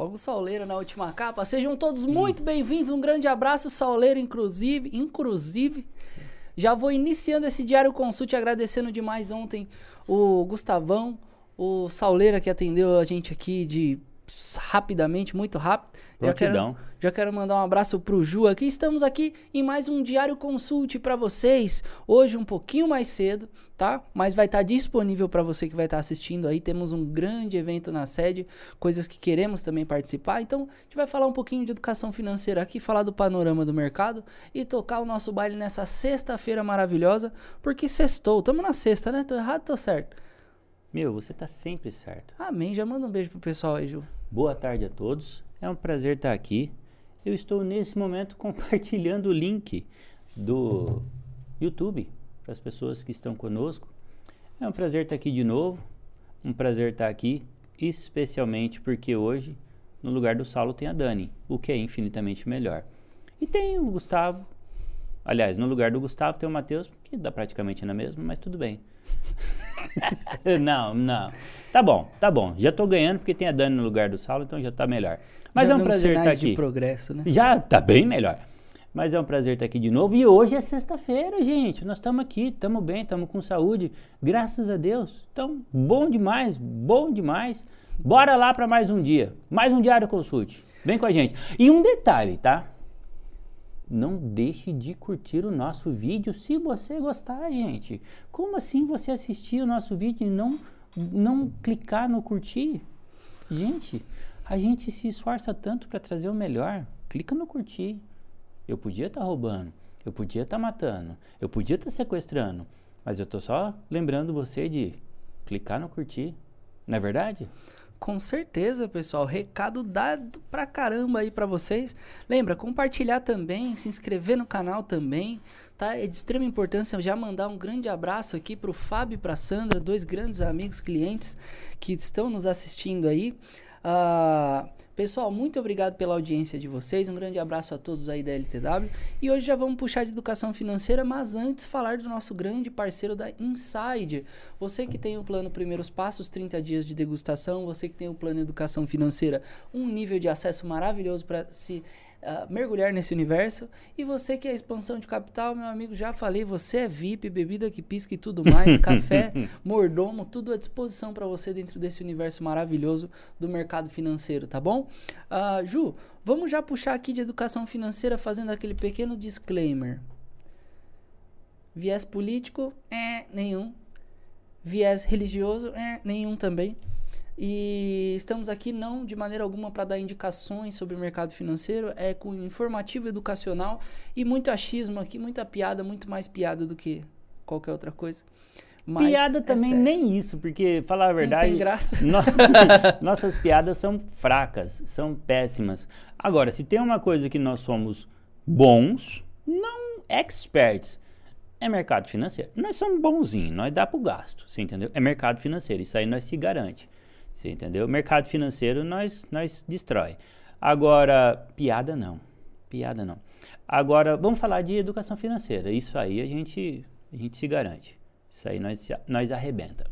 Logo Sauleiro na última capa. Sejam todos muito bem-vindos. Um grande abraço, Sauleiro, inclusive. Inclusive. Já vou iniciando esse Diário Consult agradecendo demais ontem o Gustavão, o Sauleira que atendeu a gente aqui de rapidamente, muito rápido. Já quero, já quero mandar um abraço pro Ju aqui. Estamos aqui em mais um Diário Consult para vocês. Hoje um pouquinho mais cedo, tá? Mas vai estar tá disponível para você que vai estar tá assistindo aí. Temos um grande evento na sede, coisas que queremos também participar. Então, a gente vai falar um pouquinho de educação financeira aqui, falar do panorama do mercado e tocar o nosso baile nessa sexta-feira maravilhosa, porque sextou. Estamos na sexta, né? Tô errado, tô certo. Meu, você tá sempre certo. Amém. Já manda um beijo pro pessoal aí, Ju. Boa tarde a todos. É um prazer estar aqui. Eu estou nesse momento compartilhando o link do YouTube para as pessoas que estão conosco. É um prazer estar aqui de novo. Um prazer estar aqui, especialmente porque hoje, no lugar do Saulo, tem a Dani, o que é infinitamente melhor. E tem o Gustavo. Aliás, no lugar do Gustavo tem o Matheus, que dá praticamente na mesma, mas tudo bem. não, não. Tá bom, tá bom. Já tô ganhando porque tem a Dani no lugar do Saulo, então já tá melhor. Mas já é um prazer estar aqui. de progresso, né? Já tá bem melhor. Mas é um prazer estar aqui de novo. E hoje é sexta-feira, gente. Nós estamos aqui, estamos bem, estamos com saúde. Graças a Deus. Então, bom demais, bom demais. Bora lá para mais um dia. Mais um Diário Consulte. Vem com a gente. E um detalhe, tá? Não deixe de curtir o nosso vídeo se você gostar, gente. Como assim você assistir o nosso vídeo e não, não clicar no curtir? Gente, a gente se esforça tanto para trazer o melhor. Clica no curtir. Eu podia estar tá roubando, eu podia estar tá matando, eu podia estar tá sequestrando, mas eu estou só lembrando você de clicar no curtir. Não é verdade? Com certeza, pessoal. Recado dado pra caramba aí pra vocês. Lembra, compartilhar também, se inscrever no canal também, tá? É de extrema importância já mandar um grande abraço aqui pro Fábio e pra Sandra, dois grandes amigos, clientes que estão nos assistindo aí. Uh, pessoal, muito obrigado pela audiência de vocês. Um grande abraço a todos aí da LTW. E hoje já vamos puxar de educação financeira, mas antes falar do nosso grande parceiro da Inside. Você que tem o plano Primeiros Passos, 30 dias de degustação, você que tem o plano Educação Financeira, um nível de acesso maravilhoso para se uh, mergulhar nesse universo. E você que é expansão de capital, meu amigo, já falei, você é VIP, bebida que pisca e tudo mais, café, mordomo, tudo à disposição para você dentro desse universo maravilhoso do mercado financeiro, tá bom? Uh, Ju, vamos já puxar aqui de educação financeira fazendo aquele pequeno disclaimer. Viés político? É, nenhum. Viés religioso? É, nenhum também. E estamos aqui não de maneira alguma para dar indicações sobre o mercado financeiro, é com informativo educacional e muito achismo aqui, muita piada, muito mais piada do que qualquer outra coisa. Mas piada é também sério. nem isso, porque falar a verdade, não tem graça. No, nossas piadas são fracas, são péssimas. Agora, se tem uma coisa que nós somos bons, não experts, é mercado financeiro. Nós somos bonzinhos, nós dá pro gasto, você entendeu? É mercado financeiro, isso aí nós se garante. Você entendeu? Mercado financeiro nós, nós destrói. Agora, piada não. Piada não. Agora, vamos falar de educação financeira. Isso aí a gente, a gente se garante. Isso aí nós, nós arrebenta.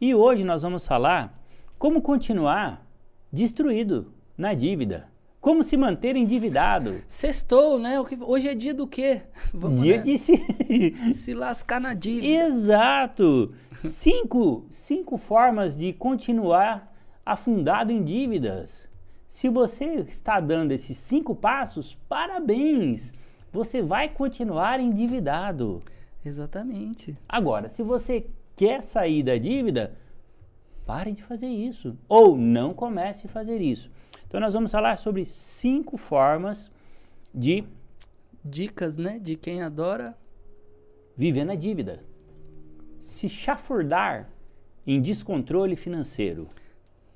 E hoje nós vamos falar como continuar destruído na dívida. Como se manter endividado. Sextou, né? Hoje é dia do quê? Vamos, dia né? de se... se lascar na dívida. Exato. cinco, cinco formas de continuar afundado em dívidas. Se você está dando esses cinco passos, parabéns! Você vai continuar endividado. Exatamente. Agora, se você quer sair da dívida, pare de fazer isso. Ou não comece a fazer isso. Então nós vamos falar sobre cinco formas de dicas, né, de quem adora viver na dívida. Se chafurdar em descontrole financeiro.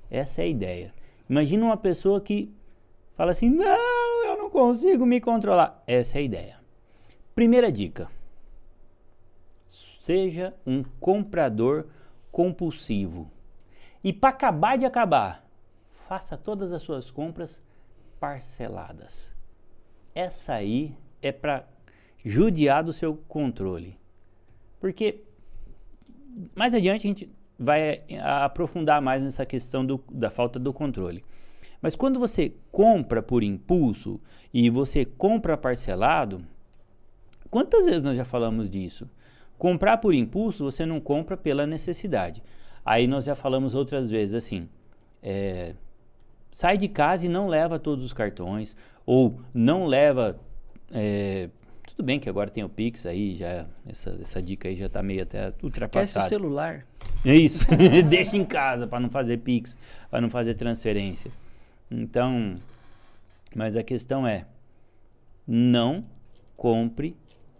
Essa é a ideia. Imagina uma pessoa que fala assim: "Não, eu não consigo me controlar". Essa é a ideia. Primeira dica: seja um comprador compulsivo. E para acabar de acabar, faça todas as suas compras parceladas. Essa aí é para judiar do seu controle. Porque mais adiante a gente vai aprofundar mais nessa questão do, da falta do controle. Mas quando você compra por impulso e você compra parcelado, quantas vezes nós já falamos disso? Comprar por impulso, você não compra pela necessidade. Aí nós já falamos outras vezes assim: é, sai de casa e não leva todos os cartões, ou não leva. É, tudo bem que agora tem o Pix aí, já essa, essa dica aí já está meio até ultrapassada. Esquece o celular. É isso. Deixa em casa para não fazer Pix, para não fazer transferência. Então, mas a questão é: não compre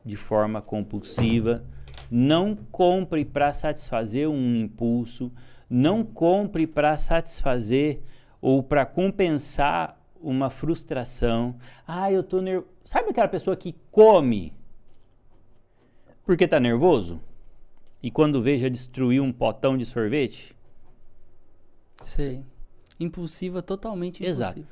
de forma compulsiva, não compre para satisfazer um impulso, não compre para satisfazer ou para compensar uma frustração. Ah, eu tô nervoso. Sabe aquela pessoa que come porque tá nervoso? E quando vê já destruiu um potão de sorvete? Sei. Impulsiva, totalmente impulsiva. Exato.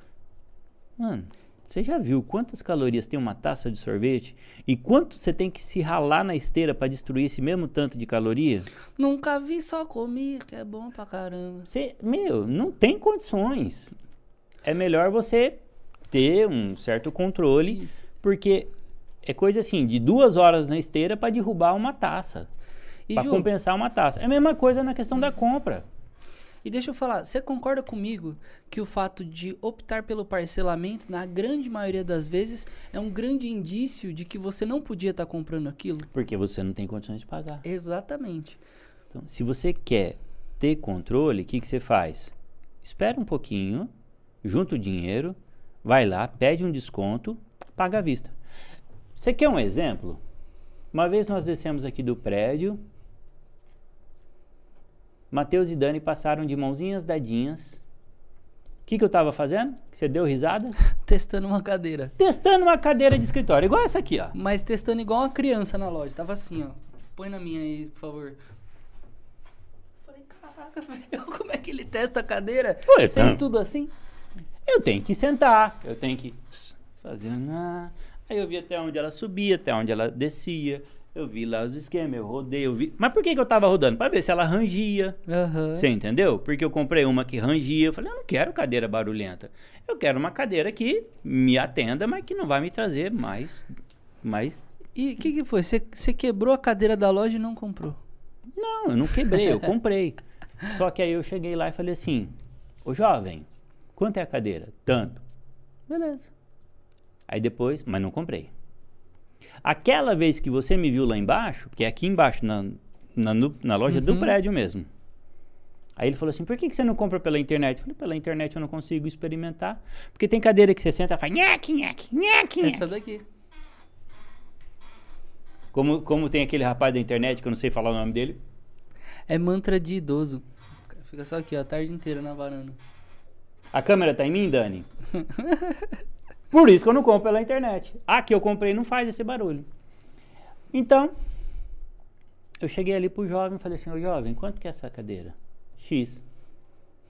Mano, você já viu quantas calorias tem uma taça de sorvete? E quanto você tem que se ralar na esteira para destruir esse mesmo tanto de calorias? Nunca vi, só comi, que é bom pra caramba. Você, meu, não tem condições. É melhor você ter um certo controle, Isso. porque é coisa assim, de duas horas na esteira para derrubar uma taça. Para compensar uma taça. É a mesma coisa na questão da compra. E deixa eu falar, você concorda comigo que o fato de optar pelo parcelamento, na grande maioria das vezes, é um grande indício de que você não podia estar comprando aquilo? Porque você não tem condições de pagar. Exatamente. Então, se você quer ter controle, o que, que você faz? Espera um pouquinho, junta o dinheiro, vai lá, pede um desconto, paga à vista. Você quer um exemplo? Uma vez nós descemos aqui do prédio, Matheus e Dani passaram de mãozinhas dadinhas. O que, que eu estava fazendo? Você deu risada? Testando uma cadeira. Testando uma cadeira de escritório, igual essa aqui, ó. Mas testando igual uma criança na loja. Tava assim, ó. Põe na minha aí, por favor. Falei, caraca, velho, como é que ele testa a cadeira? Ué, Vocês tá. tudo assim? Eu tenho que sentar, eu tenho que fazer. Aí eu vi até onde ela subia, até onde ela descia. Eu vi lá os esquemas, eu rodei, eu vi. Mas por que, que eu tava rodando? Pra ver se ela rangia. Aham. Você entendeu? Porque eu comprei uma que rangia. Eu falei, eu não quero cadeira barulhenta. Eu quero uma cadeira que me atenda, mas que não vai me trazer mais. mais... E o que, que foi? Você quebrou a cadeira da loja e não comprou? Não, eu não quebrei, eu comprei. Só que aí eu cheguei lá e falei assim: Ô jovem, quanto é a cadeira? Tanto. Beleza. Aí depois, mas não comprei. Aquela vez que você me viu lá embaixo, que é aqui embaixo, na, na, na loja do Uhum. prédio mesmo. Aí ele falou assim: por que, que você não compra pela internet? Eu falei: pela internet eu não consigo experimentar. Porque tem cadeira que você senta e faz nhaque, nhaque, nhaque. Essa daqui. Como, como tem aquele rapaz da internet que eu não sei falar o nome dele. É mantra de idoso. Fica só aqui, ó, a tarde inteira na varanda. A câmera tá em mim, Dani? Por isso que eu não compro pela internet. A que eu comprei não faz esse barulho. Então, eu cheguei ali pro jovem e falei assim, ô jovem, quanto que é essa cadeira? X.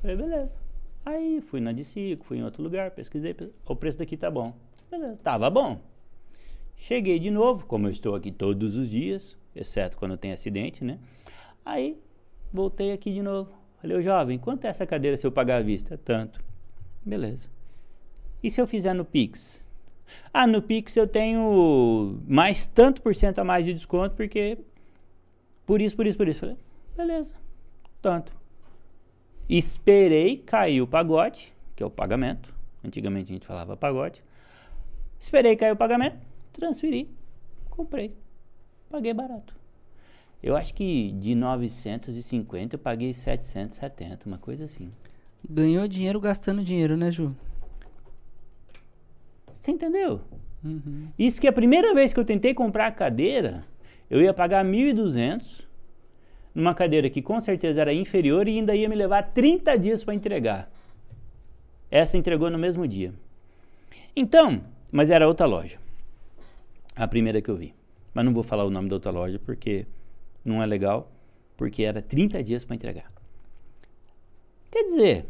Falei, beleza. Aí fui na Dicico, fui em outro lugar, pesquisei, pe- o preço daqui tá bom. Beleza, tava bom. Cheguei de novo, como eu estou aqui todos os dias, exceto quando tem acidente, né? Aí, voltei aqui de novo. Falei, ô jovem, quanto é essa cadeira se eu pagar à vista? Tanto. Beleza. E se eu fizer no Pix? Ah, no Pix eu tenho mais tanto por cento a mais de desconto, porque por isso, por isso, por isso. Falei, beleza, tanto. Esperei cair o pagote, que é o pagamento. Antigamente a gente falava pagote. Esperei cair o pagamento, transferi, comprei. Paguei barato. Eu acho que de 950 eu paguei 770, uma coisa assim. Ganhou dinheiro gastando dinheiro, né, Ju? Você entendeu? Uhum. Isso que a primeira vez que eu tentei comprar a cadeira, eu ia pagar 1.200 numa cadeira que com certeza era inferior e ainda ia me levar 30 dias para entregar. Essa entregou no mesmo dia. Então, mas era outra loja. A primeira que eu vi. Mas não vou falar o nome da outra loja porque não é legal, porque era 30 dias para entregar. Quer dizer,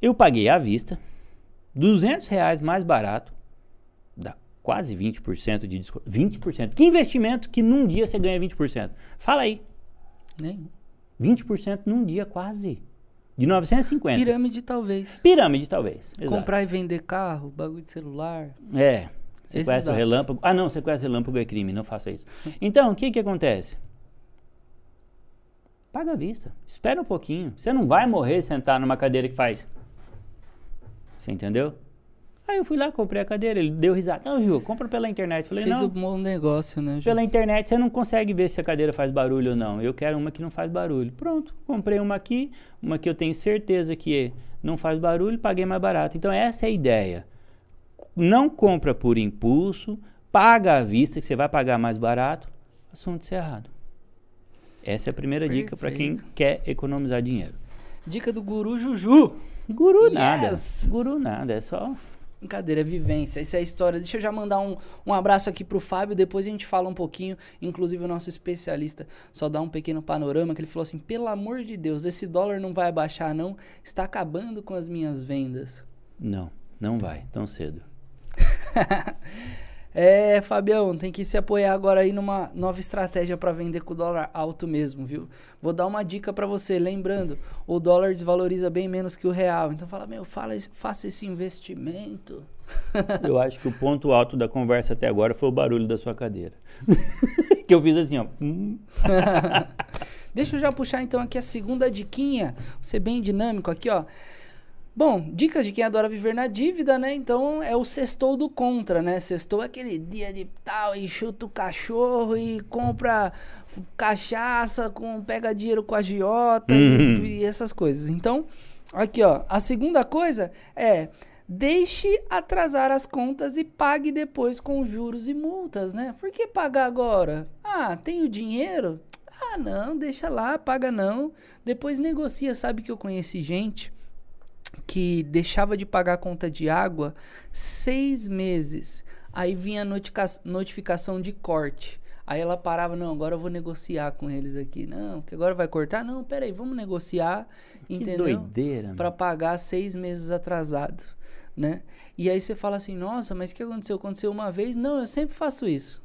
eu paguei à vista, 200 reais mais barato, dá quase 20% de desconto. 20%. Que investimento que num dia você ganha 20%? Fala aí. Nem. 20% num dia quase. De 950. Pirâmide, talvez. Pirâmide, talvez. Exato. Comprar e vender carro, bagulho de celular. É. Você Esses conhece o dados. relâmpago? Ah, não, você conhece o relâmpago é crime, não faça isso. Então, o que que acontece? Paga à vista. Espera um pouquinho. Você não vai morrer sentar numa cadeira que faz. Você entendeu? Aí eu fui lá, comprei a cadeira, ele deu risada. Não, Ju, compra pela internet. Falei, Fez não, um bom negócio, né, Ju? pela internet você não consegue ver se a cadeira faz barulho ou não. Eu quero uma que não faz barulho. Pronto, comprei uma aqui, uma que eu tenho certeza que não faz barulho, paguei mais barato. Então essa é a ideia. Não compra por impulso, paga à vista, que você vai pagar mais barato. Assunto encerrado. Essa é a primeira dica para quem Perfeito. quer economizar dinheiro. Dica do guru Juju. Guru Yes! nada. Guru nada, é só. Brincadeira, é vivência, isso é a história. Deixa eu já mandar um, um abraço aqui pro Fábio, depois a gente fala um pouquinho, inclusive o nosso especialista só dá um pequeno panorama, que ele falou assim, pelo amor de Deus, esse dólar não vai abaixar não, está acabando com as minhas vendas. Não, não vai, tão cedo. É, Fabião, tem que se apoiar agora aí numa nova estratégia para vender com o dólar alto mesmo, viu? Vou dar uma dica para você, lembrando, o dólar desvaloriza bem menos que o real. Então fala, meu, fala, faça esse investimento. Eu acho que o ponto alto da conversa até agora foi o barulho da sua cadeira. que eu fiz assim, ó. Deixa eu já puxar então aqui a segunda diquinha, ser bem dinâmico aqui, ó. Bom, dicas de quem adora viver na dívida, né? Então é o sextou do contra, né? Sextou é aquele dia de tal e chuta o cachorro e compra cachaça, com, pega dinheiro com a agiota e- Uhum. e, essas coisas. Então, aqui ó, a segunda coisa é deixe atrasar as contas e pague depois com juros e multas, né? Por que pagar agora? Ah, tenho dinheiro? Ah, não, deixa lá, paga não. Depois negocia, sabe que eu conheci gente que deixava de pagar a conta de água seis meses. Aí vinha a notica- notificação de corte. Aí ela parava, não, agora eu vou negociar com eles aqui. Não, que agora vai cortar? Não, peraí, vamos negociar, Que entendeu? doideira. Para pagar seis meses atrasado, né? E aí você fala assim, nossa, mas o que aconteceu? Aconteceu uma vez? Não, eu sempre faço isso.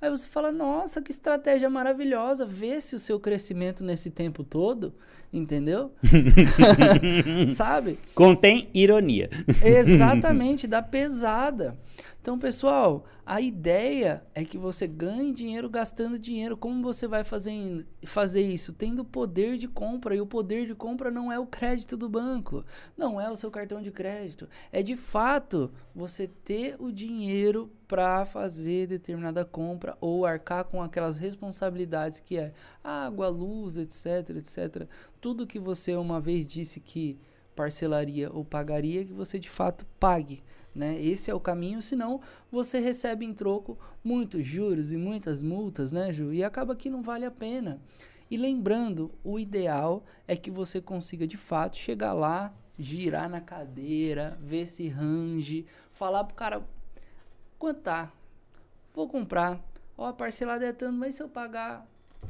Aí você fala, nossa, que estratégia maravilhosa. Vê se o seu crescimento nesse tempo todo, entendeu? Sabe? Contém ironia. Exatamente, dá pesada. Então, pessoal, a ideia é que você ganhe dinheiro gastando dinheiro. Como você vai fazer, fazer isso? Tendo poder de compra. E o poder de compra não é o crédito do banco, não é o seu cartão de crédito. É de fato você ter o dinheiro para fazer determinada compra ou arcar com aquelas responsabilidades que é água, luz, etc, etc. Tudo que você uma vez disse que parcelaria ou pagaria que você de fato pague. Né? Esse é o caminho, senão você recebe em troco muitos juros e muitas multas, né, Ju? E acaba que não vale a pena. E lembrando, o ideal é que você consiga de fato chegar lá, girar na cadeira, ver se range, falar pro cara quanto tá, vou comprar, ó, a parcelada é tanto, mas se eu pagar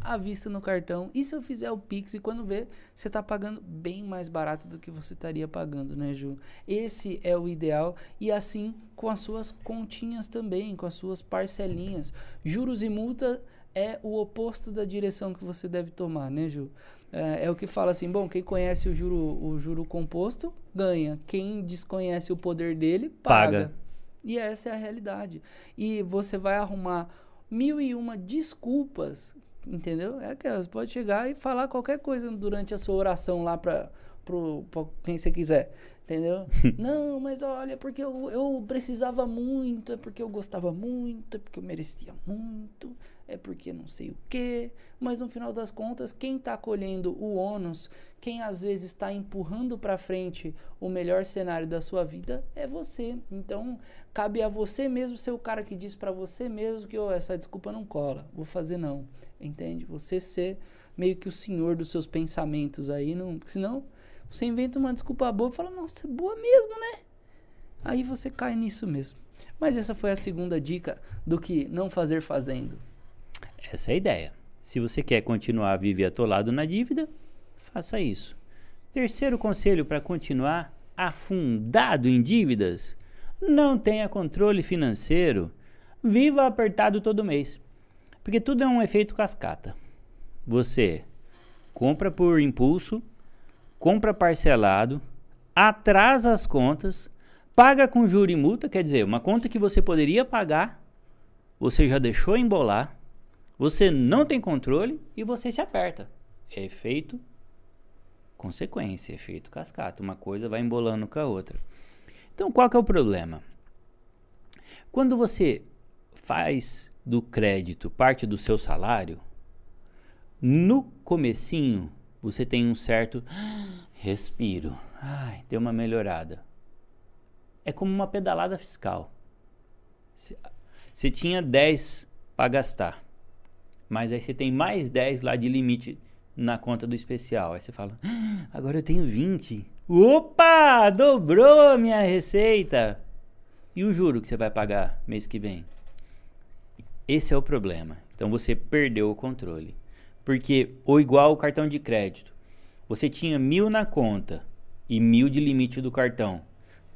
à vista no cartão, e se eu fizer o Pix e quando vê, você tá pagando bem mais barato do que você estaria pagando, né, Ju? Esse é o ideal e assim com as suas continhas também, com as suas parcelinhas. Juros e multa é o oposto da direção que você deve tomar, né, Ju? É, é o que fala assim, bom, quem conhece o juro, o juro composto ganha, quem desconhece o poder dele paga. Paga. E essa é a realidade. E você vai arrumar mil e uma desculpas, entendeu? É aquelas, pode chegar e falar qualquer coisa durante a sua oração lá para quem você quiser, entendeu? não, mas olha, porque eu, eu precisava muito, é porque eu gostava muito, é porque eu merecia muito, é porque não sei o quê. Mas no final das contas, quem está colhendo o ônus, quem às vezes está empurrando para frente o melhor cenário da sua vida é você. Então, cabe a você mesmo ser o cara que diz para você mesmo que "Ô, essa desculpa não cola, vou fazer não, entende? Você ser meio que o senhor dos seus pensamentos aí, não, senão você inventa uma desculpa boa e fala, nossa, é boa mesmo, né? Aí você cai nisso mesmo. Mas essa foi a segunda dica do que não fazer fazendo. Essa é a ideia. Se você quer continuar a viver atolado na dívida, faça isso. Terceiro conselho para continuar afundado em dívidas: não tenha controle financeiro. Viva apertado todo mês. Porque tudo é um efeito cascata. Você compra por impulso, compra parcelado, atrasa as contas, paga com juro e multa, quer dizer, uma conta que você poderia pagar, você já deixou embolar, você não tem controle e você se aperta. É efeito consequência, efeito cascata. Uma coisa vai embolando com a outra. Então, qual que é o problema? Quando você faz do crédito parte do seu salário, no comecinho você tem um certo respiro. Ai, deu uma melhorada. É como uma pedalada fiscal. Você tinha 10 para gastar, mas aí você tem mais 10 lá de limite na conta do especial. Aí você fala, ah, agora eu tenho 20. Opa, dobrou a minha receita. E o juro que você vai pagar mês que vem? Esse é o problema. Então você perdeu o controle. Porque, ou igual o cartão de crédito, você tinha mil na conta e mil de limite do cartão.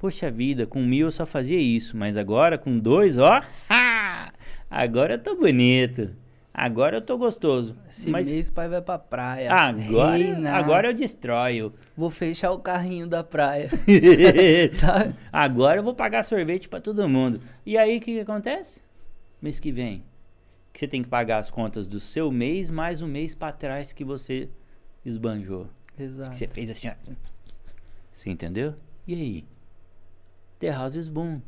Poxa vida, com mil eu só fazia isso, mas agora com dois, ó, agora eu tô bonito. Agora eu tô gostoso. Esse mas mês pai vai pra praia. agora, Reina. agora eu destroio. Vou fechar o carrinho da praia. Sabe? Agora eu vou pagar sorvete para todo mundo. E aí o que, que acontece? Mês que vem, que você tem que pagar as contas do seu mês mais um mês para trás que você esbanjou. Exato. Que você fez assim. Você entendeu? E aí? The house is boom.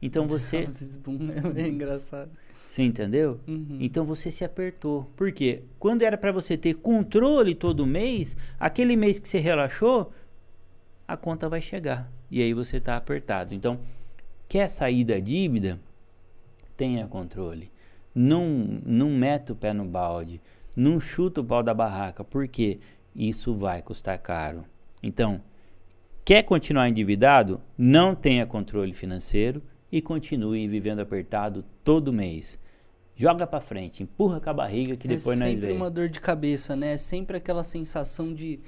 Então você, Esses boom é bem engraçado. você entendeu? Uhum. Então você se apertou. Por quê? Quando era para você ter controle todo mês, aquele mês que você relaxou, a conta vai chegar. E aí você está apertado. Então, quer sair da dívida? Tenha controle. Não, não meta o pé no balde. Não chuta o pau da barraca. Porque isso vai custar caro. Então, quer continuar endividado? Não tenha controle financeiro e continue vivendo apertado todo mês. Joga pra frente, empurra com a barriga que depois é nós sempre vemos. uma dor de cabeça, né? É sempre aquela sensação de,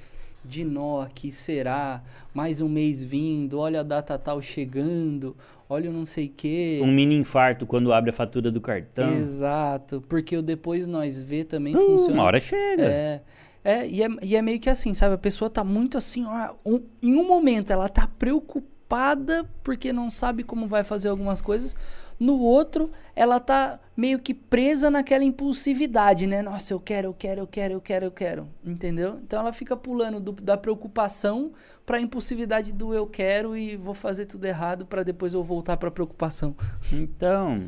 de nó, que será, mais um mês vindo, olha a data tal chegando, olha o não sei o quê. Um mini infarto quando abre a fatura do cartão. Exato, porque o depois nós vê também Uh, funciona. uma hora chega. É, é, e é, e é meio que assim, sabe? A pessoa tá muito assim, ó, um- em um momento ela tá preocupada porque não sabe como vai fazer algumas coisas. No outro, ela tá meio que presa naquela impulsividade, né? Nossa, eu quero, eu quero, eu quero, eu quero, eu quero. Entendeu? Então ela fica pulando do- da preocupação pra impulsividade do eu quero e vou fazer tudo errado pra depois eu voltar pra preocupação. Então,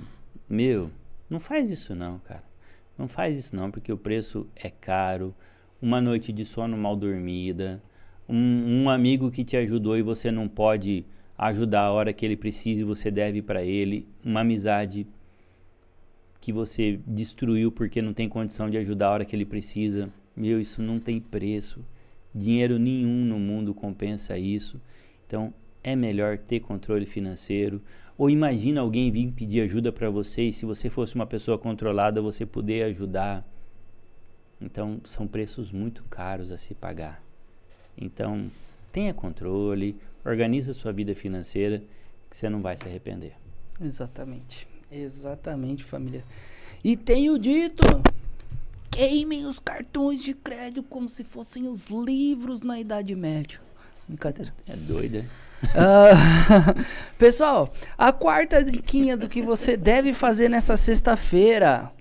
meu, não faz isso não, cara. Não faz isso não, porque o preço é caro. Uma noite de sono mal dormida, um, um amigo que te ajudou e você não pode ajudar a hora que ele precisa e você deve para ele, uma amizade que você destruiu porque não tem condição de ajudar a hora que ele precisa. Meu, isso não tem preço. Dinheiro nenhum no mundo compensa isso. Então, é melhor ter controle financeiro. Ou imagina alguém vir pedir ajuda para você e se você fosse uma pessoa controlada, você poder ajudar. Então, são preços muito caros a se pagar. Então, tenha controle, organiza sua vida financeira, que você não vai se arrepender. Exatamente. Exatamente, família. E tenho dito: queimem os cartões de crédito como se fossem os livros na Idade Média. Brincadeira. É doida. Ah, pessoal, a quarta diquinha do que você deve fazer nessa sexta-feira.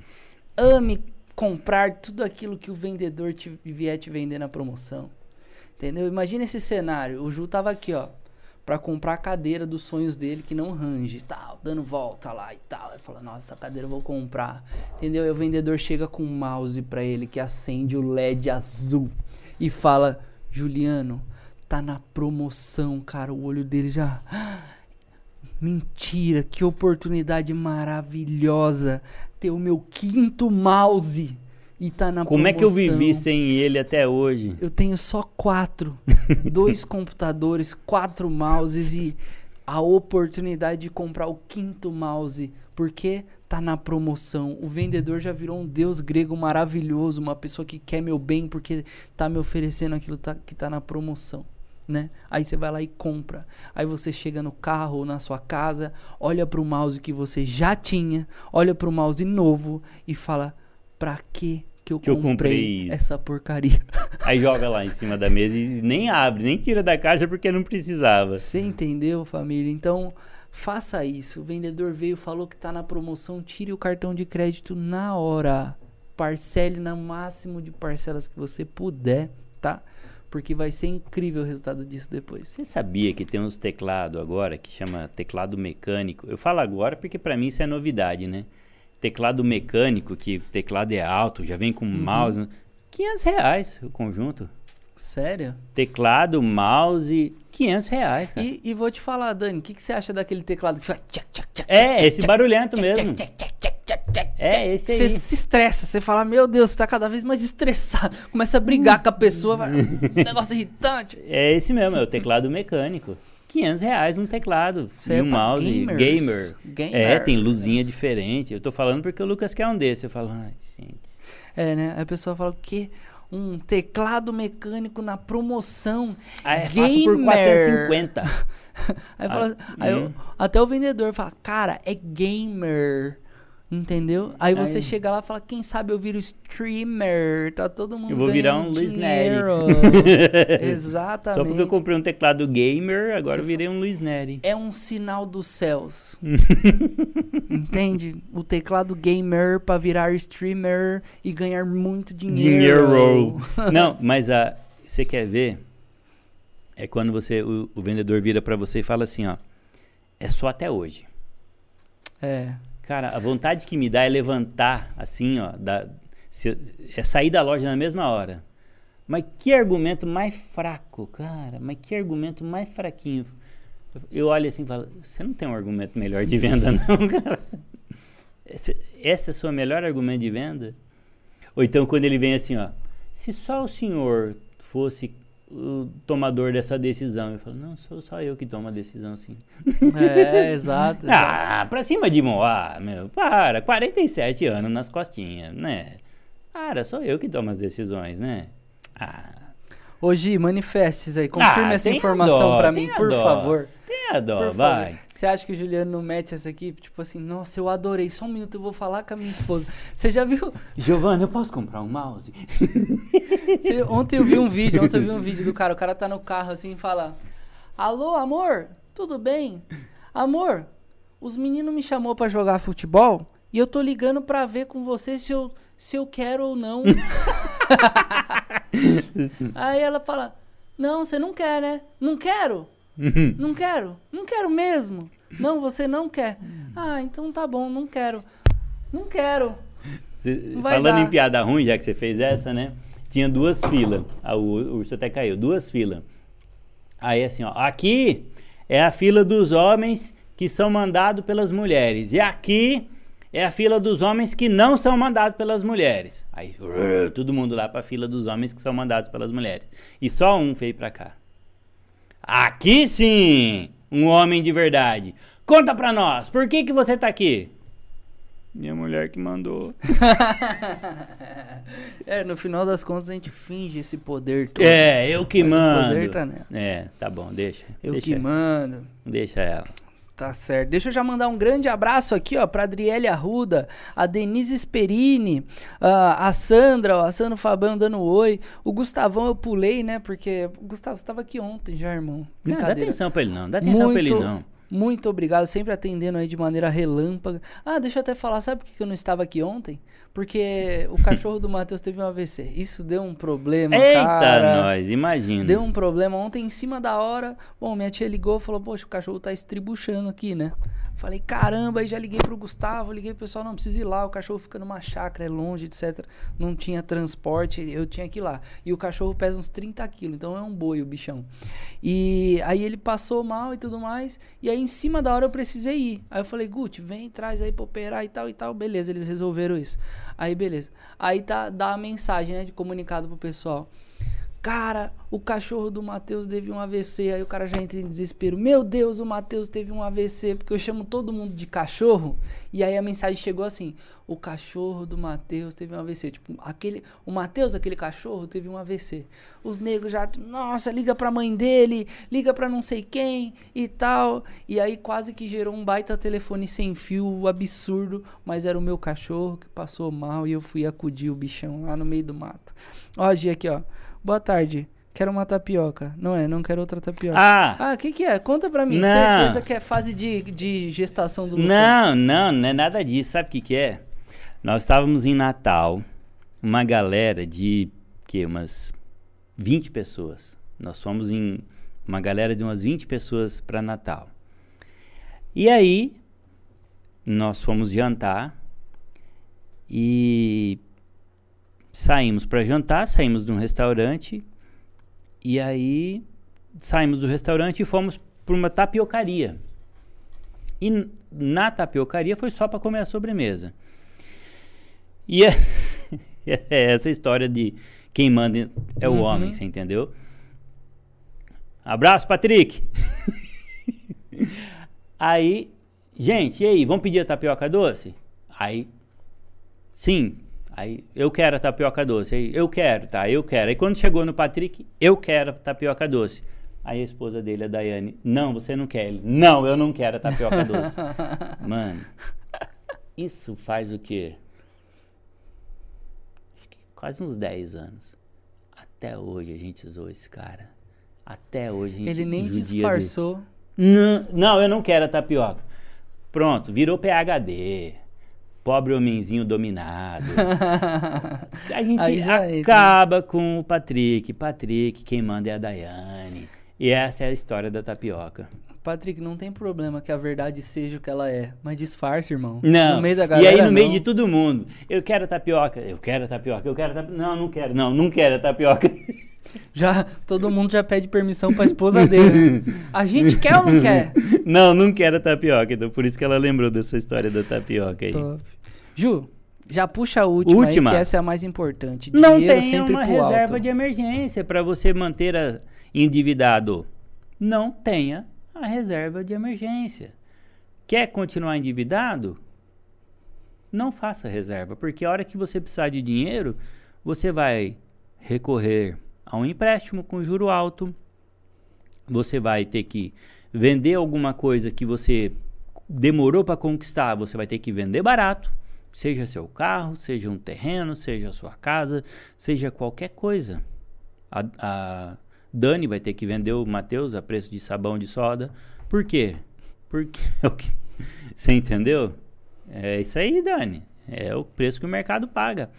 Ame comprar tudo aquilo que o vendedor te, vier te vender na promoção. Entendeu? Imagina esse cenário. O Ju tava aqui, ó, Pra comprar a cadeira dos sonhos dele que não range, e tal, dando volta lá e tal. Ele fala: "Nossa, essa cadeira eu vou comprar". Entendeu? E o vendedor chega com um mouse pra ele que acende o LED azul e fala: "Juliano, tá na promoção, cara". O olho dele já Mentira, que oportunidade maravilhosa ter o meu quinto mouse e tá na Como é que eu promoção. vivi sem ele até hoje? Eu tenho só quatro. dois computadores, quatro mouses e a oportunidade de comprar o quinto mouse. Porque tá na promoção. O vendedor já virou um deus grego maravilhoso, uma pessoa que quer meu bem porque tá me oferecendo aquilo tá- que tá na promoção. Né? Aí você vai lá e compra. Aí você chega no carro ou na sua casa, olha pro mouse que você já tinha, olha pro mouse novo e fala: pra que que eu, Que eu comprei, comprei isso. essa porcaria. Aí joga lá em cima da mesa e nem abre, nem tira da caixa porque não precisava. Você entendeu, família? Então, faça isso. O vendedor veio, falou que tá na promoção, tire o cartão de crédito na hora. Parcele no máximo de parcelas que você puder, tá? Porque vai ser incrível o resultado disso depois. Você sabia que tem uns teclados agora que chama teclado mecânico? Eu falo agora porque pra mim isso é novidade, né? Teclado mecânico, que teclado é alto, já vem com Uhum. mouse. 500 reais o conjunto. Sério? Teclado, mouse, 500 reais, cara. E, e vou te falar, Dani, o que, que você acha daquele teclado que faz tchac, tchac, tchac, É, esse barulhento mesmo. É, esse Você aí. se estressa, você fala, meu Deus, você tá cada vez mais estressado. Começa a brigar com a pessoa, vai- um negócio irritante. É esse mesmo, é o teclado mecânico. 500 reais um teclado Isso e é um pra mouse gamers. gamer. É, tem luzinha diferente. Eu tô falando porque o Lucas quer um desse. Eu falo, ai, gente. É, né? Aí a pessoa fala, o quê? Um teclado mecânico na promoção. Ah, é fácil por Gamer. 450. Aí, fala, Ah, aí hum. eu- até o vendedor fala, cara, é gamer. Entendeu? Aí você Aí- chega lá e fala, quem sabe eu viro streamer. Tá todo mundo Eu vou virar um Luiz Neri. Exatamente. Só porque eu comprei um teclado gamer, agora Você eu virei um Luiz Neri. É um sinal dos céus. Entende? O teclado gamer pra virar streamer e ganhar muito dinheiro. Dinheiro. Não, mas a, você quer ver? É quando você o, o vendedor vira pra você e fala assim, ó. É só até hoje. É. Cara, a vontade que me dá é levantar, assim, ó, da, é sair da loja na mesma hora. Mas que argumento mais fraco, cara. Mas que argumento mais fraquinho. Eu olho assim e falo, você não tem um argumento melhor de venda, não, cara? Esse, esse é o seu melhor argumento de venda? Ou então quando ele vem assim, ó, se só o senhor fosse o tomador dessa decisão, eu falo, não, sou só eu que tomo a decisão, sim. É, exato. Ah, pra cima de Moá, meu, para, 47 anos nas costinhas, né? Para, sou eu que tomo as decisões, né? Ah, Ô Gi, manifestes aí. Confirme Ah, essa informação pra mim, por dó. favor. Dó, vai. Você acha que o Juliano não mete essa aqui? Tipo assim, nossa, eu adorei. Só um minuto, eu vou falar com a minha esposa. Você já viu? Giovana, eu posso comprar um mouse? Você- ontem eu vi um vídeo, ontem eu vi um vídeo do cara. O cara tá no carro assim e fala: Alô, amor, tudo bem? Amor, os meninos me chamou pra jogar futebol e eu tô ligando pra ver com você se eu, se eu quero ou não. Aí ela fala: Não, você não quer, né? Não quero. Não quero. Não quero mesmo. Não, você não quer. Ah, então tá bom, não quero. Não quero. Cê- Vai falando dar. em piada ruim, já que você fez essa, né? Tinha duas filas. Ah, o urso até caiu. Duas filas. Aí assim, ó. Aqui é a fila dos homens que são mandados pelas mulheres. E aqui é a fila dos homens que não são mandados pelas mulheres. Aí todo mundo lá pra fila dos homens que são mandados pelas mulheres. E só um veio pra cá. Aqui sim! Um homem de verdade. Conta pra nós, por que que você tá aqui? Minha mulher que mandou. É, no final das contas a gente finge esse poder todo. É, eu que Mas o mando. poder tá nela. É, tá bom, deixa. Eu deixa, que mando. Deixa ela. Tá certo. Deixa eu já mandar um grande abraço aqui, ó, pra Adriele Arruda, a Denise Sperini, a a Sandra, ó, a Sandra Fabiano dando oi. O Gustavão eu pulei, né? Porque o Gustavo estava aqui ontem já, irmão. Não, dá atenção pra ele não, dá atenção pra ele não. Muito obrigado, sempre atendendo aí de maneira relâmpaga. Ah, deixa eu até falar, sabe por que eu não estava aqui ontem? Porque o cachorro do Matheus teve um AVC. Isso deu um problema, Eita, cara. nós, imagina. Deu um problema ontem em cima da hora. Bom, minha tia ligou e falou: Poxa, o cachorro tá estribuchando aqui, né? Falei, caramba, aí já liguei pro Gustavo, liguei pro pessoal, não precisa ir lá, o cachorro fica numa chácara, é longe, etc. Não tinha transporte, eu tinha que ir lá. E o cachorro pesa uns 30 quilos, então é um boi o bichão. E aí ele passou mal e tudo mais, e aí em cima da hora eu precisei ir. Aí eu falei, Guti, vem, traz aí pra operar e tal e tal. Beleza, eles resolveram isso. Aí beleza. Aí tá, dá a mensagem, né, de comunicado pro pessoal. Cara, o cachorro do Matheus teve um AVC. Aí o cara já entra em desespero. Meu Deus, o Matheus teve um AVC. Porque eu chamo todo mundo de cachorro. E aí a mensagem chegou assim: O cachorro do Matheus teve um AVC. Tipo, aquele, o Matheus, aquele cachorro, teve um AVC. Os negros já, nossa, liga pra mãe dele, liga pra não sei quem e tal. E aí quase que gerou um baita telefone sem fio absurdo. Mas era o meu cachorro que passou mal e eu fui acudir o bichão lá no meio do mato. Ó, Gi, aqui, ó. Boa tarde. Quero uma tapioca. Não é, não quero outra tapioca. Ah! Ah, o que, que é? Conta pra mim. Não. Certeza que é fase de, de gestação do Lucas. Não, não, não é nada disso. Sabe o que, que é? Nós estávamos em Natal, uma galera de que umas 20 pessoas. Nós fomos em uma galera de umas 20 pessoas para Natal. E aí nós fomos jantar e saímos para jantar, saímos de um restaurante e aí saímos do restaurante e fomos para uma tapiocaria. E na tapiocaria foi só para comer a sobremesa. E é, é essa história de quem manda é o Uhum. homem, você entendeu? Abraço, Patrick! aí, gente, e aí, vamos pedir a tapioca doce? Aí, sim, aí eu quero a tapioca doce. Aí, eu quero, tá, eu quero. Aí quando chegou no Patrick, eu quero a tapioca doce. Aí a esposa dele, a Daiane, não, você não quer. Ele, não, eu não quero a tapioca doce. Mano, isso faz o quê? Quase uns 10 anos. Até hoje a gente zoou esse cara. Até hoje a gente Ele nem dele. disfarçou. Não, não, eu não quero a tapioca. Pronto, virou PHD. Pobre homenzinho dominado. A gente já entra. acaba com o Patrick. Patrick, quem manda é a Daiane. E essa é a história da tapioca. Patrick, não tem problema que a verdade seja o que ela é. Mas disfarce, irmão. Não. No meio da e galera, aí, no meio não. de todo mundo, eu quero a tapioca, eu quero a tapioca, eu quero a tapioca. Não, não quero, não, não quero a tapioca. Já, todo mundo já pede permissão pra esposa dele. A gente quer ou não quer? não, não quero a tapioca. Então, por isso que ela lembrou dessa história da tapioca aí. Top. Ju, já puxa a última, Última. aí, que essa é a mais importante. Não Dinheiro tem sempre uma reserva alto. de emergência para você manter a endividado. Não tenha a reserva de emergência. Quer continuar endividado? Não faça reserva, porque a hora que você precisar de dinheiro, você vai recorrer a um empréstimo com juro alto. Você vai ter que vender alguma coisa que você demorou para conquistar, você vai ter que vender barato. Seja seu carro, seja um terreno, seja sua casa, seja qualquer coisa. A, a Dani vai ter que vender o Matheus a preço de sabão de soda. Por quê? Porque é o que- você entendeu? É isso aí, Dani. É o preço que o mercado paga.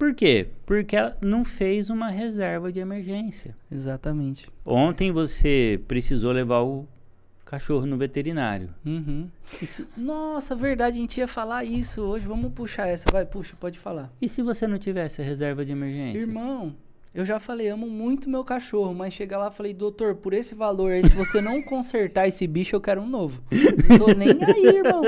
Por quê? Porque ela não fez uma reserva de emergência. Exatamente. Ontem você precisou levar o cachorro no veterinário. Uhum. Nossa, verdade, a gente ia falar isso hoje. Vamos puxar essa. Vai, puxa, pode falar. E se você não tivesse a reserva de emergência? Irmão, eu já falei, amo muito meu cachorro, mas chega lá e falei, doutor, por esse valor aí, se você não consertar esse bicho, eu quero um novo. Não tô nem aí, irmão.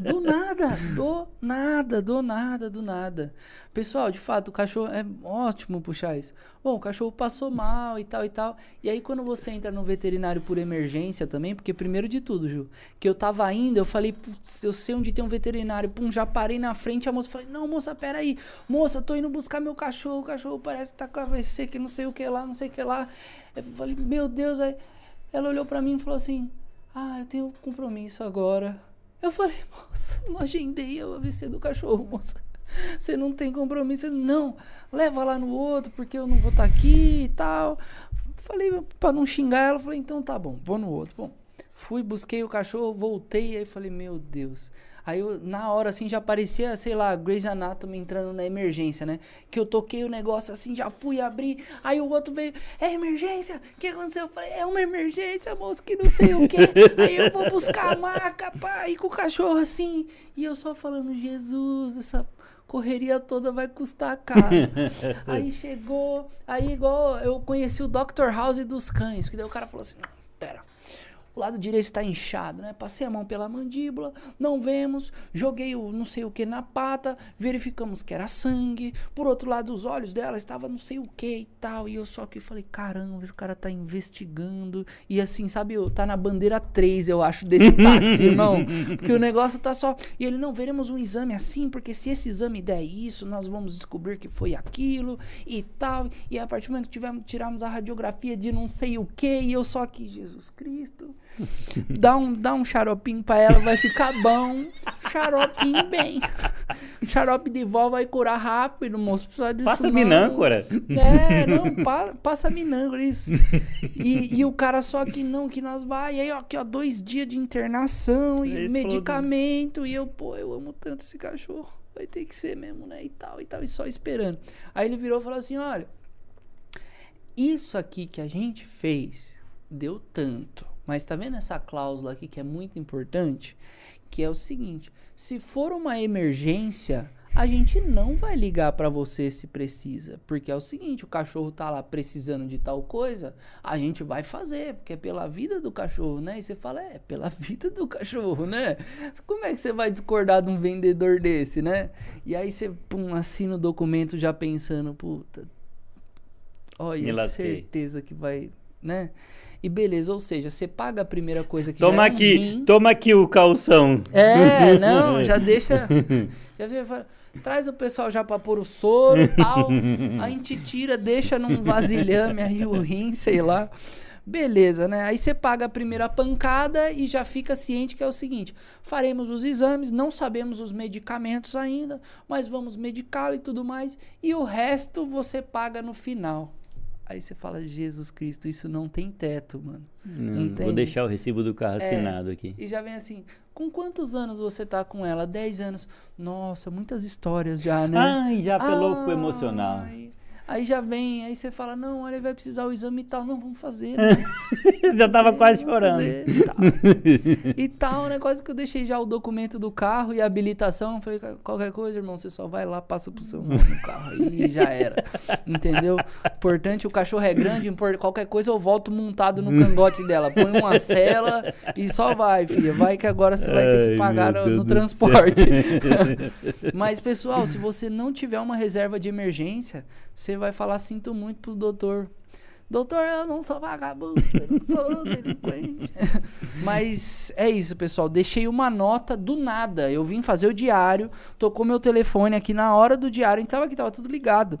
Do nada, do nada, do nada, do nada. Pessoal, de fato, o cachorro é ótimo puxar isso. Bom, o cachorro passou mal e tal e tal. E aí, quando você entra no veterinário por emergência também, porque primeiro de tudo, Ju, que eu tava indo, eu falei, putz, eu sei onde tem um veterinário. Pum, já parei na frente, a moça falei, não, moça, peraí. Moça, tô indo buscar meu cachorro, o cachorro parece que tá com AVC, que não sei o que lá, não sei o que lá. Eu falei, meu Deus, aí ela olhou pra mim e falou assim, ah, eu tenho compromisso agora. Eu falei, moça, não agendei o AVC do cachorro, moça. Você não tem compromisso? Não, leva lá no outro, porque eu não vou estar aqui e tal. Falei, pra não xingar ela, falei, então tá bom, vou no outro. Bom, fui, busquei o cachorro, voltei, aí falei, meu Deus. Aí eu, na hora, assim, já parecia, sei lá, Grey's Anatomy entrando na emergência, né? Que eu toquei o negócio assim, já fui abrir. Aí o outro veio, é emergência? O que aconteceu? Eu falei, é uma emergência, moço, que não sei o quê. Aí eu vou buscar a maca, e com o cachorro assim. E eu só falando, Jesus, essa correria toda vai custar caro. aí chegou, aí igual eu conheci o Dr. House dos cães, que daí o cara falou assim, não, pera. O lado direito está inchado, né? Passei a mão pela mandíbula, não vemos, joguei o não sei o que na pata, verificamos que era sangue. Por outro lado, os olhos dela estavam não sei o que e tal. E eu só que falei, caramba, o cara tá investigando. E assim, sabe, tá na bandeira 3, eu acho, desse táxi, irmão. Porque o negócio tá só. E ele, não, veremos um exame assim, porque se esse exame der isso, nós vamos descobrir que foi aquilo e tal. E a partir do momento que tivemos, tiramos a radiografia de não sei o que, e eu só que, Jesus Cristo. Dá um, dá um xaropinho pra ela, vai ficar bom. Xaropinho bem. Xarope de vó vai curar rápido, moço. Precisa disso Passa não. minâncora. É, não, pa, passa minâncora, isso. E, e o cara só que não, que nós vai. E aí, ó, aqui, ó, dois dias de internação e medicamento. E eu, pô, eu amo tanto esse cachorro. Vai ter que ser mesmo, né? E tal, e tal, e só esperando. Aí ele virou e falou assim: olha, isso aqui que a gente fez deu tanto. Mas tá vendo essa cláusula aqui que é muito importante? Que é o seguinte: se for uma emergência, a gente não vai ligar pra você se precisa, porque é o seguinte, o cachorro tá lá precisando de tal coisa, a gente vai fazer, porque é pela vida do cachorro, né? E você fala, é, pela vida do cachorro, né? Como é que você vai discordar de um vendedor desse, né? E aí você, pum, assina o documento já pensando, puta, olha, certeza que vai, né? E beleza, ou seja, você paga a primeira coisa que já Toma é aqui, rim. toma aqui o calção. É, não, já deixa. Já fala, traz o pessoal já pra pôr o soro e tal. A gente tira, deixa num vasilhame aí o rim, sei lá. Beleza, né? Aí você paga a primeira pancada e já fica ciente que é o seguinte: faremos os exames, não sabemos os medicamentos ainda, mas vamos medicá-lo e tudo mais. E o resto você paga no final. Aí você fala, Jesus Cristo, isso não tem teto, mano. Hum, vou deixar o recibo do carro É. assinado aqui. E já vem assim, com quantos anos você tá com ela? 10 anos. Nossa, muitas histórias já, né? Ai, já apelou pro emocional. Ai. Aí já vem, aí você fala, não, olha, vai precisar o exame e tal. Não, vamos fazer. né? já tava Fazer, quase chorando. fazer e tal. E tal, né? Quase que eu deixei já o documento do carro e a habilitação. Eu Falei, qualquer coisa, irmão, você só vai lá, passa pro seu nome no carro aí e já era. Entendeu? Importante, o cachorro é grande, qualquer coisa eu volto montado no cangote dela. Põe uma cela e só vai, filha. Vai que agora você vai ter Ai, que pagar meu no, no transporte. Mas, pessoal, se você não tiver uma reserva de emergência, você vai falar, sinto muito pro doutor. Doutor, eu não sou vagabundo, eu não sou delinquente. Mas é isso, pessoal. Deixei uma nota do nada. Eu vim fazer o diário, tocou meu telefone aqui na hora do diário, tava aqui, tava tudo ligado.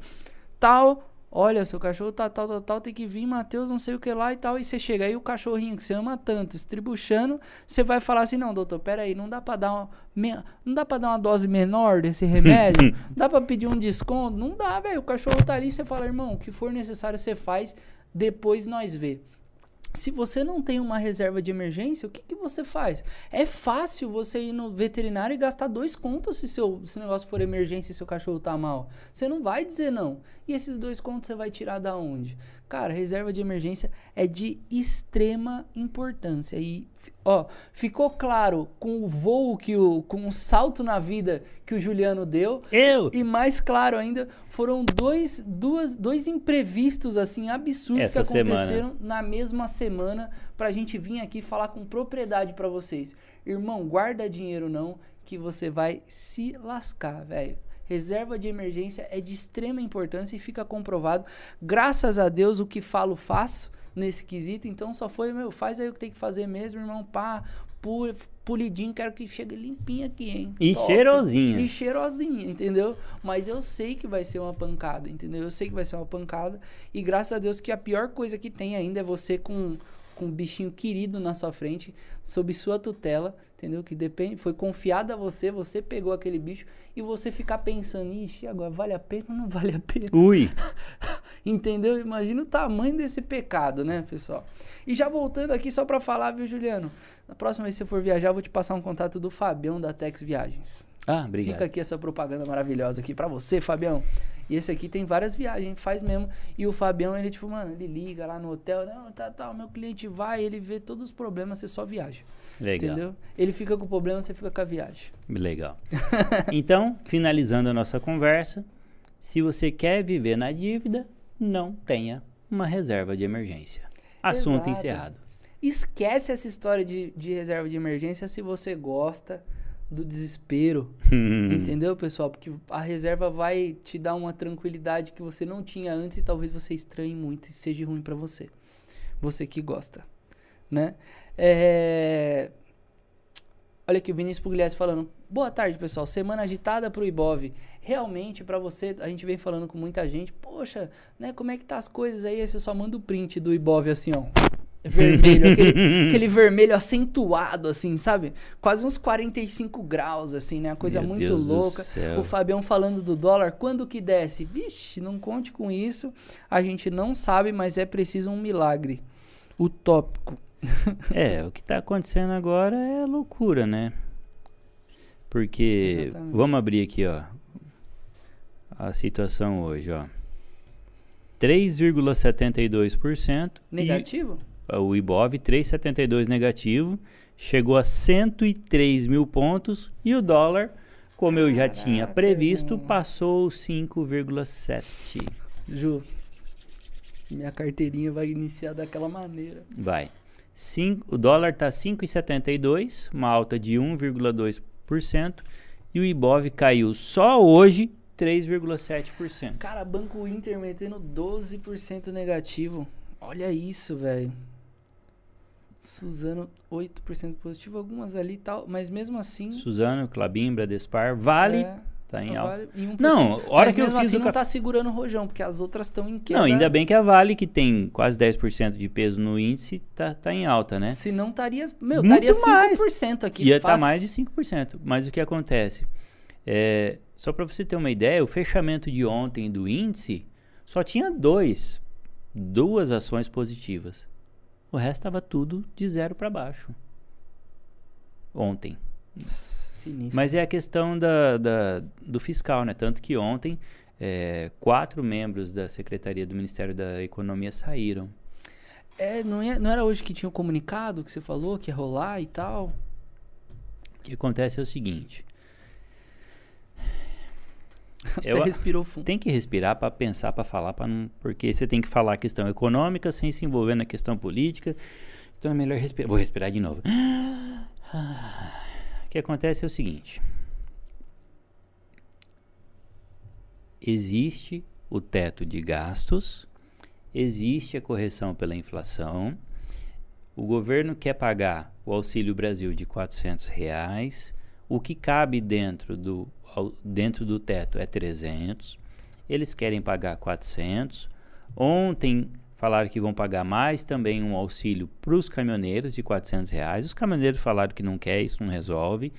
Tal, olha, seu cachorro tá tal, tal, tal, tem que vir, Matheus, não sei o que lá e tal. E você chega aí, o cachorrinho que você ama tanto, estribuchando, você vai falar assim: não, doutor, peraí, não dá pra dar uma, não dá pra dar uma dose menor desse remédio? dá pra pedir um desconto? Não dá, velho. O cachorro tá ali, você fala, irmão, o que for necessário você faz, depois nós vê. Se você não tem uma reserva de emergência, o que, que você faz? É fácil você ir no veterinário e gastar dois contos se seu se negócio for emergência e seu cachorro tá mal. Você não vai dizer não. E esses dois contos você vai tirar da onde? Cara, reserva de emergência é de extrema importância. E, ó, ficou claro com o voo que o. com o salto na vida que o Juliano deu. Eu? E mais claro ainda, foram dois, duas, dois imprevistos assim absurdos Essa que aconteceram na mesma semana pra gente vir aqui falar com propriedade pra vocês. Irmão, guarda dinheiro não, que você vai se lascar, velho. Reserva de emergência é de extrema importância e fica comprovado. Graças a Deus, o que falo, faço nesse quesito. Então só foi, meu, faz aí o que tem que fazer mesmo, irmão. Pá, pu- pulidinho, quero que chegue limpinho aqui, hein? E Top. cheirosinha. E cheirosinha, entendeu? Mas eu sei que vai ser uma pancada, entendeu? Eu sei que vai ser uma pancada. E graças a Deus que a pior coisa que tem ainda é você com, com um bichinho querido na sua frente, sob sua tutela, entendeu? Que depende, foi confiado a você, você pegou aquele bicho e você ficar pensando, ixi, agora vale a pena ou não vale a pena? Ui. Entendeu? Imagina o tamanho desse pecado, né, pessoal? E já voltando aqui só pra falar, viu, Juliano? Na próxima vez que você for viajar, eu vou te passar um contato do Fabião da Tex Viagens. Ah, obrigado. Fica aqui essa propaganda maravilhosa aqui pra você, Fabião. E esse aqui tem várias viagens, faz mesmo. E o Fabião, ele tipo, mano, ele liga lá no hotel, não, tá, tá, o meu cliente vai, ele vê todos os problemas, você só viaja. Legal. Entendeu? Ele fica com o problema, você fica com a viagem. Legal. Então, finalizando a nossa conversa, se você quer viver na dívida, não tenha uma reserva de emergência. Assunto Exato. encerrado. Esquece essa história de, de reserva de emergência se você gosta do desespero. Entendeu, pessoal? Porque a reserva vai te dar uma tranquilidade que você não tinha antes e talvez você estranhe muito e seja ruim para você. Você que gosta, né? É... Olha aqui o Vinícius Pugliese falando. Boa tarde, pessoal. Semana agitada pro Ibov. Realmente, para você, a gente vem falando com muita gente. Poxa, né? Como é que tá as coisas aí? Aí você só manda o print do Ibov assim, ó. Vermelho, aquele, aquele vermelho acentuado, assim, sabe? Quase uns 45 graus, assim, né? Uma coisa Meu muito Deus louca. O Fabião falando do dólar, quando que desce? Vixe, não conte com isso. A gente não sabe, mas é preciso um milagre. Utópico. É, o que tá acontecendo agora é loucura, né? Porque Exatamente. vamos abrir aqui, ó, a situação hoje, ó. 3,72%. Negativo? E o Ibov 3,72 negativo, chegou a 103 mil pontos e o dólar, como eu já tinha previsto, irmão. passou 5,7. Ju, minha carteirinha vai iniciar daquela maneira. Vai. Cinco, o dólar está 5,72, uma alta de 1,2%. E o Ibov caiu só hoje 3,7%. Cara, Banco Inter metendo 12% negativo. Olha isso, velho. Suzano 8% positivo, algumas ali e tal, mas mesmo assim. Suzano, Clabin, Bradespar, Vale é, tá em alta. Vale em 1%. Não, hora mas que eu mesmo fiz assim não café- tá segurando o rojão, porque as outras estão em queda. Não, ainda bem que a Vale, que tem quase 10% de peso no índice, tá, tá em alta, né? Se não estaria. Meu, estaria 5% mais. aqui. Ia estar fácil. mais de 5%. Mas o que acontece? É, só para você ter uma ideia, o fechamento de ontem do índice só tinha dois, duas ações positivas. O resto estava tudo de zero para baixo. Ontem. Sinistro. Mas é a questão da, da- do fiscal, né? Tanto que ontem é, quatro membros da Secretaria do Ministério da Economia saíram. É, não, é- não era hoje que tinha um comunicado que você falou que ia rolar e tal? O que acontece é o seguinte. Eu, respirou fundo. tem que respirar para pensar, para falar, para não, porque você tem que falar a questão econômica sem se envolver na questão política. Então é melhor respirar. Vou respirar de novo. O que acontece é o seguinte: existe o teto de gastos, existe a correção pela inflação. O governo quer pagar o Auxílio Brasil de 400 reais. O que cabe dentro do, ao- dentro do teto é 300. Eles querem pagar 400. Ontem falaram que vão pagar mais também um auxílio para os caminhoneiros de 400 reais. Os caminhoneiros falaram que não quer, isso não resolve,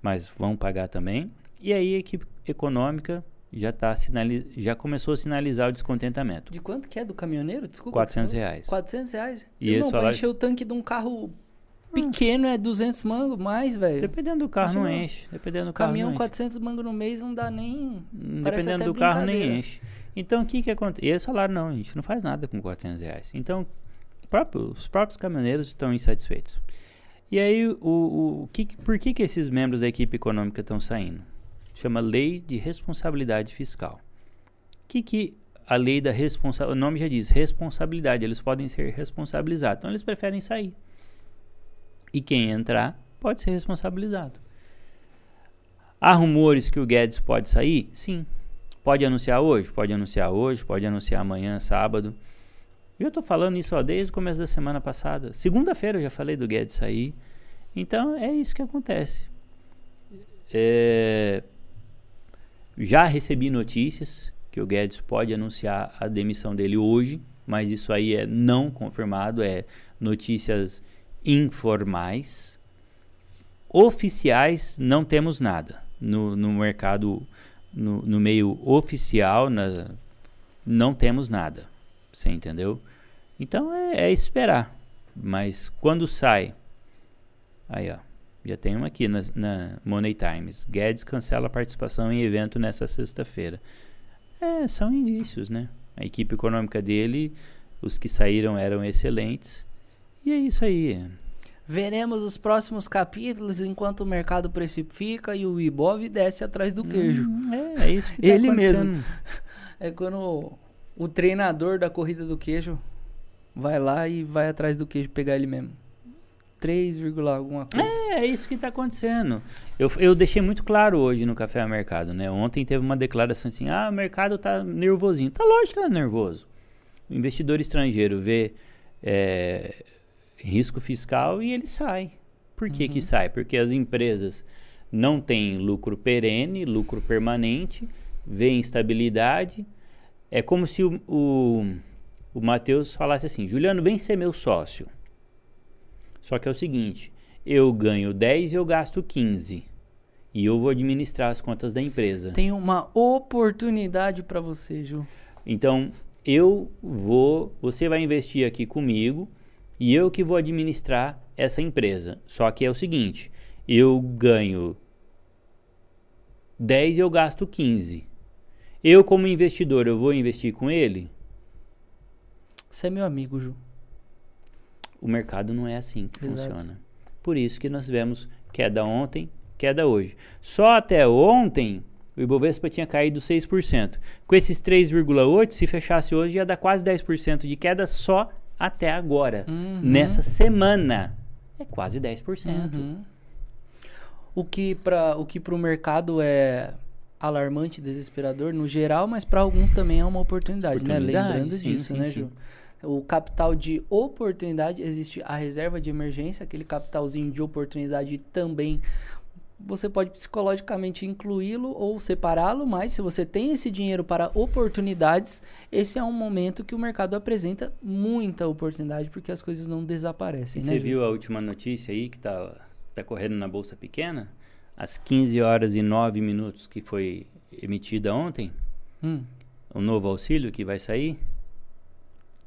mas vão pagar também. E aí a equipe econômica já, tá sinali já começou a sinalizar o descontentamento. De quanto que é do caminhoneiro? Desculpa. 400 você falou? reais. 400 reais? E Irmão, pra falaram- encher o tanque de um carro pequeno é 200 mangos mais, velho. Dependendo do carro não Imagina, enche. Dependendo do carro Caminhão não enche. 400 mangos no mês não dá nem... Hum, Dependendo do carro nem enche. Então o que que acontece? E eles falaram, não, a gente não faz nada com 400 reais. Então próprio- os próprios caminhoneiros estão insatisfeitos. E aí, o, o, o que, que- por que que esses membros da equipe econômica estão saindo? Chama Lei de Responsabilidade Fiscal. O que que a lei da responsabilidade, o nome já diz, responsabilidade, eles podem ser responsabilizados. Então eles preferem sair. E quem entrar pode ser responsabilizado. Há rumores que o Guedes pode sair? Sim. Pode anunciar hoje? Pode anunciar hoje, pode anunciar amanhã, sábado. Eu estou falando isso ó, desde o começo da semana passada. Segunda-feira eu já falei do Guedes sair. Então é isso que acontece. É, já recebi notícias que o Guedes pode anunciar a demissão dele hoje, mas isso aí é não confirmado, é notícias informais. Oficiais não temos nada no, no mercado, no, no meio oficial, na- não temos nada. Você entendeu? Então é, é esperar. Mas quando sai, aí ó, já tem uma aqui na, na Money Times. Guedes cancela a participação em evento nessa sexta-feira. É, são indícios, né? A equipe econômica dele, os que saíram eram excelentes. E é isso aí. Veremos os próximos capítulos enquanto o mercado precifica e o Ibov desce atrás do queijo. Hum, é, é isso que tá Ele mesmo. É quando o, o treinador da corrida do queijo vai lá e vai atrás do queijo pegar ele mesmo. 3, alguma coisa. É, é isso que está acontecendo. Eu, eu deixei muito claro hoje no Café Mercado, né? Ontem teve uma declaração assim, ah, o mercado tá nervosinho. Tá lógico que é nervoso. O investidor estrangeiro vê é, risco fiscal e ele sai. Por que, uhum. que sai? Porque as empresas não têm lucro perene, lucro permanente, vê instabilidade. É como se o, o, o Matheus falasse assim: Juliano, vem ser meu sócio. Só que é o seguinte: eu ganho 10 e eu gasto 15. E eu vou administrar as contas da empresa. Tem uma oportunidade para você, Ju. Então, eu vou, você vai investir aqui comigo e eu que vou administrar essa empresa. Só que é o seguinte, eu ganho 10 e eu gasto 15. Eu como investidor, eu vou investir com ele? Você é meu amigo, Ju. O mercado não é assim que Exato. funciona. Por isso que nós tivemos queda ontem, queda hoje. Só até ontem o Ibovespa tinha caído 6%. Com esses 3,8%, se fechasse hoje, ia dar quase 10% de queda só até agora. Uhum. Nessa semana. É quase 10%. Uhum. O que para o mercado é alarmante, desesperador no geral, mas para alguns também é uma oportunidade, né? oportunidade né? Lembrando sim, disso, sim, né, sim. Ju? O capital de oportunidade existe a reserva de emergência, aquele capitalzinho de oportunidade também você pode psicologicamente incluí-lo ou separá-lo, mas se você tem esse dinheiro para oportunidades, esse é um momento que o mercado apresenta muita oportunidade porque as coisas não desaparecem. E né, você viu a última notícia aí que está tá correndo na Bolsa Pequena? Às 15 horas e 9 minutos que foi emitida ontem, hum. o novo auxílio que vai sair,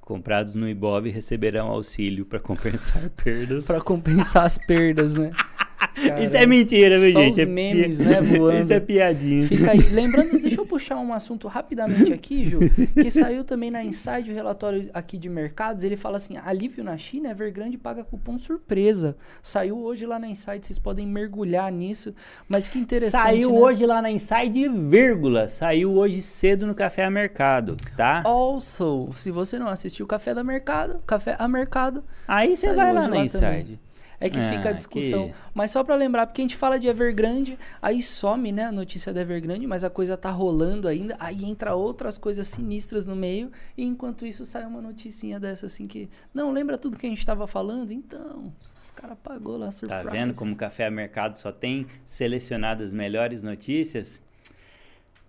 comprados no Ibov receberão auxílio para compensar perdas. para compensar as perdas, né? Cara, Isso é mentira, viu, só gente? Os é memes, né, voando. Isso é piadinha. Fica aí. Lembrando, deixa eu puxar um assunto rapidamente aqui, Ju, que saiu também na Inside, o relatório aqui de mercados. Ele fala assim: alívio na China, Evergrande paga cupom surpresa. Saiu hoje lá na Inside, vocês podem mergulhar nisso. Mas que interessante. Saiu né? hoje lá na Inside, vírgula. Saiu hoje cedo no Café a Mercado, tá? Also, se você não assistiu o Café da Mercado, Café a Mercado. Aí você vai lá na Inside. Também é que ah, fica a discussão. Que... Mas só para lembrar, porque a gente fala de Evergrande, aí some, né, a notícia da Evergrande, mas a coisa tá rolando ainda, aí entra outras coisas sinistras no meio, e enquanto isso sai uma noticinha dessa assim que, não, lembra tudo que a gente estava falando? Então, os caras pagou lá surpresa. Tá vendo como o Café Mercado só tem selecionado as melhores notícias?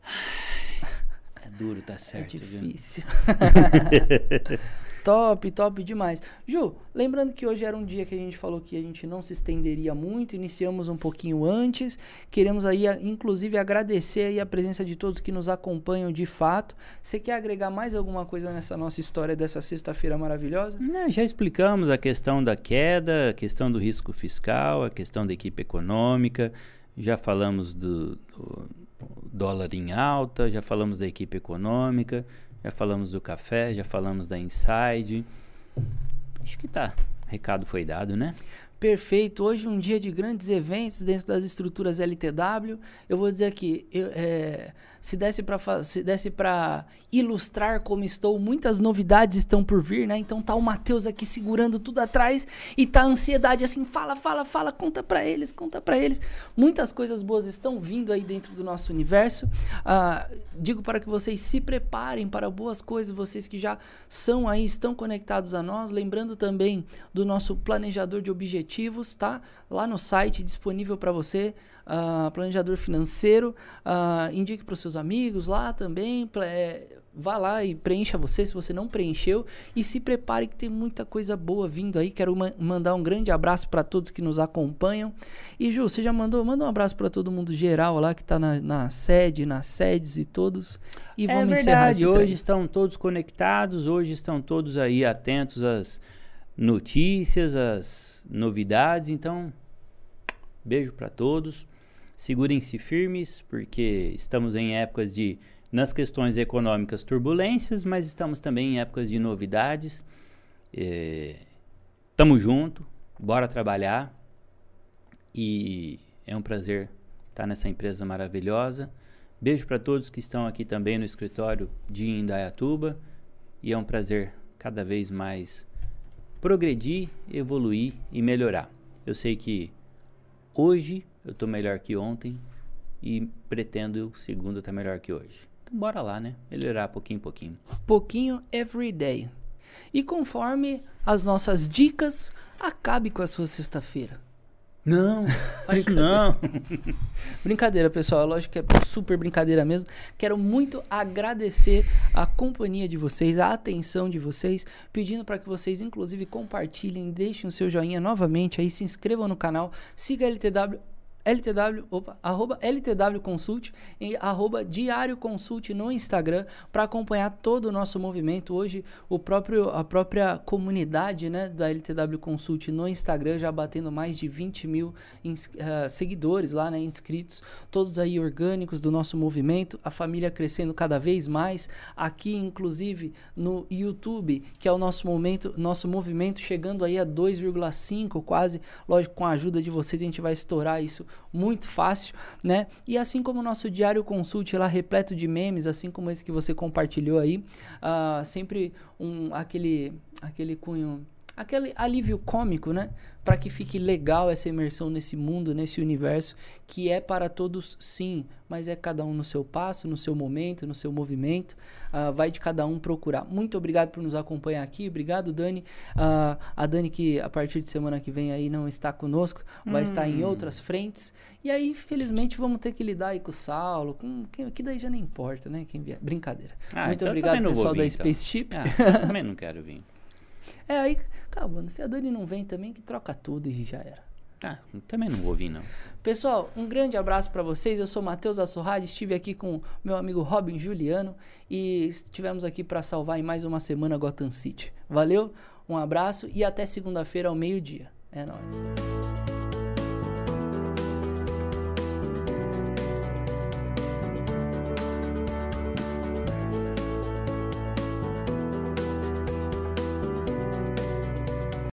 É duro, tá certo. É difícil. Top, top demais. Ju, lembrando que hoje era um dia que a gente falou que a gente não se estenderia muito, iniciamos um pouquinho antes. Queremos aí, inclusive, agradecer aí a presença de todos que nos acompanham de fato. Você quer agregar mais alguma coisa nessa nossa história dessa sexta-feira maravilhosa? Não, já explicamos a questão da queda, a questão do risco fiscal, a questão da equipe econômica, já falamos do, do dólar em alta, já falamos da equipe econômica já falamos do café, já falamos da Inside. Acho que tá. Recado foi dado, né? Perfeito. Hoje um dia de grandes eventos dentro das estruturas LTW. Eu vou dizer aqui, eu, é, se desse para ilustrar como estou, muitas novidades estão por vir, né? Então tá o Matheus aqui segurando tudo atrás e tá a ansiedade assim, fala, fala, fala, conta para eles, conta para eles. Muitas coisas boas estão vindo aí dentro do nosso universo. Ah, digo para que vocês se preparem para boas coisas, vocês que já são aí, estão conectados a nós, lembrando também do nosso planejador de objetivos, tá? Lá no site disponível para você uh, planejador financeiro, uh, indique para os seus amigos lá também. É, vá lá e preencha você se você não preencheu e se prepare que tem muita coisa boa vindo aí. Quero ma mandar um grande abraço para todos que nos acompanham. E Ju, você já mandou? Manda um abraço para todo mundo geral lá que está na, na, sede, nas sedes e todos. E é vamos verdade, hoje estão todos conectados, hoje estão todos aí atentos às notícias, às novidades. Então, beijo para todos segurem-se firmes, porque estamos em épocas de, nas questões econômicas, turbulências, mas estamos também em épocas de novidades. É, tamo junto, bora trabalhar. E é um prazer estar nessa empresa maravilhosa. Beijo para todos que estão aqui também no escritório de Indaiatuba. E é um prazer cada vez mais progredir, evoluir e melhorar. Eu sei que hoje eu tô melhor que ontem e pretendo segunda estar tá melhor que hoje. Então bora lá, né? Melhorar pouquinho em pouquinho. Pouquinho every day. E conforme as nossas dicas, acabe com a sua sexta-feira. Não, faz não. brincadeira, pessoal. É lógico que é super brincadeira mesmo. Quero muito agradecer a companhia de vocês, a atenção de vocês, pedindo para que vocês, inclusive, compartilhem, deixem o seu joinha novamente aí, se inscrevam no canal, siga a LTW LTW, opa, arroba LTW Consult e arroba Diário Consult no Instagram para acompanhar todo o nosso movimento. Hoje, o próprio, a própria comunidade né, da LTW Consult no Instagram já batendo mais de 20 mil uh, seguidores lá, né, inscritos, todos aí orgânicos do nosso movimento, a família crescendo cada vez mais. Aqui, inclusive, no YouTube, que é o nosso momento, nosso movimento chegando aí a 2,5 quase. Lógico, com a ajuda de vocês, a gente vai estourar isso muito fácil, né? E assim como o nosso diário consult lá repleto de memes, assim como esse que você compartilhou aí, uh, sempre um aquele aquele cunho aquele alívio cômico, né? Para que fique legal essa imersão nesse mundo, nesse universo que é para todos, sim, mas é cada um no seu passo, no seu momento, no seu movimento. Uh, vai de cada um procurar. Muito obrigado por nos acompanhar aqui. Obrigado, Dani. Uh, a Dani, que a partir de semana que vem aí não está conosco, vai hum. estar em hum. outras frentes. E aí, felizmente, vamos ter que lidar aí com o Saulo, com quem, que daí já nem importa, né? Quem vier. Brincadeira. Ah, Muito então obrigado, pessoal vir, da então. Space Chip. Ah, também não quero vir. É aí, calma, se a Dani não vem também, que troca tudo e já era. Ah, também não vou vir, não. Pessoal, um grande abraço para vocês. Eu sou Matheus Assorrade, estive aqui com meu amigo Robin Juliano e estivemos aqui para salvar em mais uma semana Gotham City. Valeu, um abraço e até segunda-feira ao meio-dia. É nóis.